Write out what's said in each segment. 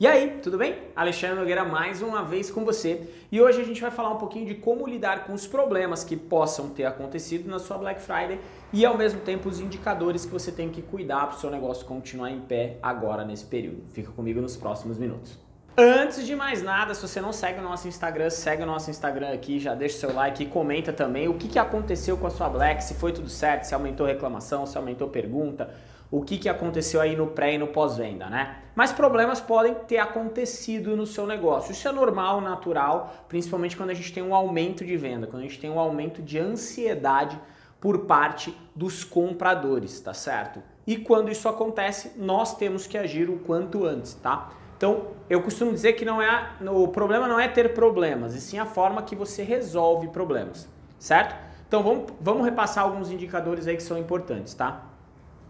E aí, tudo bem? Alexandre Nogueira mais uma vez com você. E hoje a gente vai falar um pouquinho de como lidar com os problemas que possam ter acontecido na sua Black Friday e ao mesmo tempo os indicadores que você tem que cuidar para o seu negócio continuar em pé agora nesse período. Fica comigo nos próximos minutos. Antes de mais nada, se você não segue o nosso Instagram, segue o nosso Instagram aqui, já deixa o seu like e comenta também o que, que aconteceu com a sua Black, se foi tudo certo, se aumentou reclamação, se aumentou pergunta, o que, que aconteceu aí no pré e no pós-venda, né? Mas problemas podem ter acontecido no seu negócio. Isso é normal, natural, principalmente quando a gente tem um aumento de venda, quando a gente tem um aumento de ansiedade por parte dos compradores, tá certo? E quando isso acontece, nós temos que agir o quanto antes, tá? Então, eu costumo dizer que não é o problema não é ter problemas, e sim a forma que você resolve problemas, certo? Então, vamos, vamos repassar alguns indicadores aí que são importantes, tá?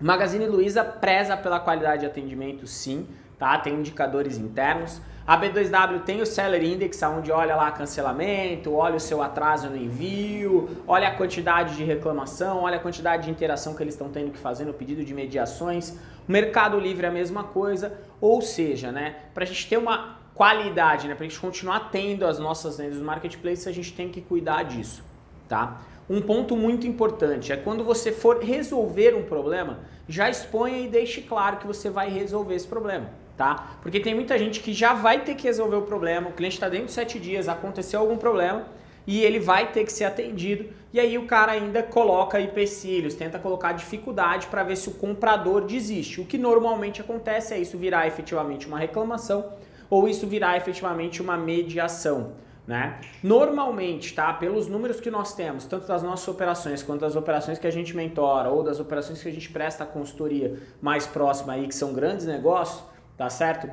Magazine Luiza preza pela qualidade de atendimento, sim, tá? Tem indicadores internos. A B2W tem o Seller Index, onde olha lá cancelamento, olha o seu atraso no envio, olha a quantidade de reclamação, olha a quantidade de interação que eles estão tendo que fazer no pedido de mediações. O Mercado Livre é a mesma coisa, ou seja, né, para a gente ter uma qualidade, né, para a gente continuar tendo as nossas vendas no marketplace, a gente tem que cuidar disso, tá? Um ponto muito importante é quando você for resolver um problema, já exponha e deixe claro que você vai resolver esse problema, tá? Porque tem muita gente que já vai ter que resolver o problema, o cliente está dentro de sete dias, aconteceu algum problema e ele vai ter que ser atendido e aí o cara ainda coloca empecilhos, tenta colocar dificuldade para ver se o comprador desiste. O que normalmente acontece é isso virar efetivamente uma reclamação ou isso virar efetivamente uma mediação. Né? Normalmente, tá? Pelos números que nós temos, tanto das nossas operações quanto das operações que a gente mentora ou das operações que a gente presta a consultoria mais próxima aí, que são grandes negócios, tá certo?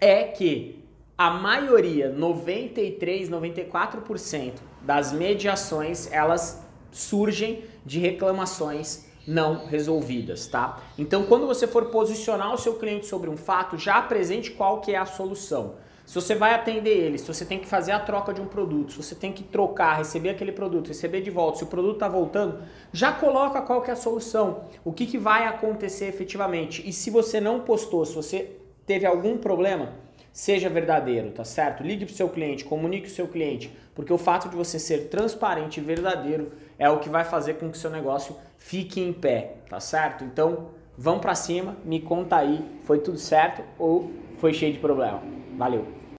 É que a maioria, 93, 94% das mediações, elas surgem de reclamações não resolvidas, tá? Então, quando você for posicionar o seu cliente sobre um fato, já apresente qual que é a solução. Se você vai atender ele, se você tem que fazer a troca de um produto, se você tem que trocar, receber aquele produto, receber de volta, se o produto está voltando, já coloca qual que é a solução, o que, que vai acontecer efetivamente. E se você não postou, se você teve algum problema, seja verdadeiro, tá certo? Ligue para o seu cliente, comunique o seu cliente, porque o fato de você ser transparente e verdadeiro é o que vai fazer com que o seu negócio fique em pé, tá certo? Então, vão para cima, me conta aí, foi tudo certo ou foi cheio de problema? Valeu!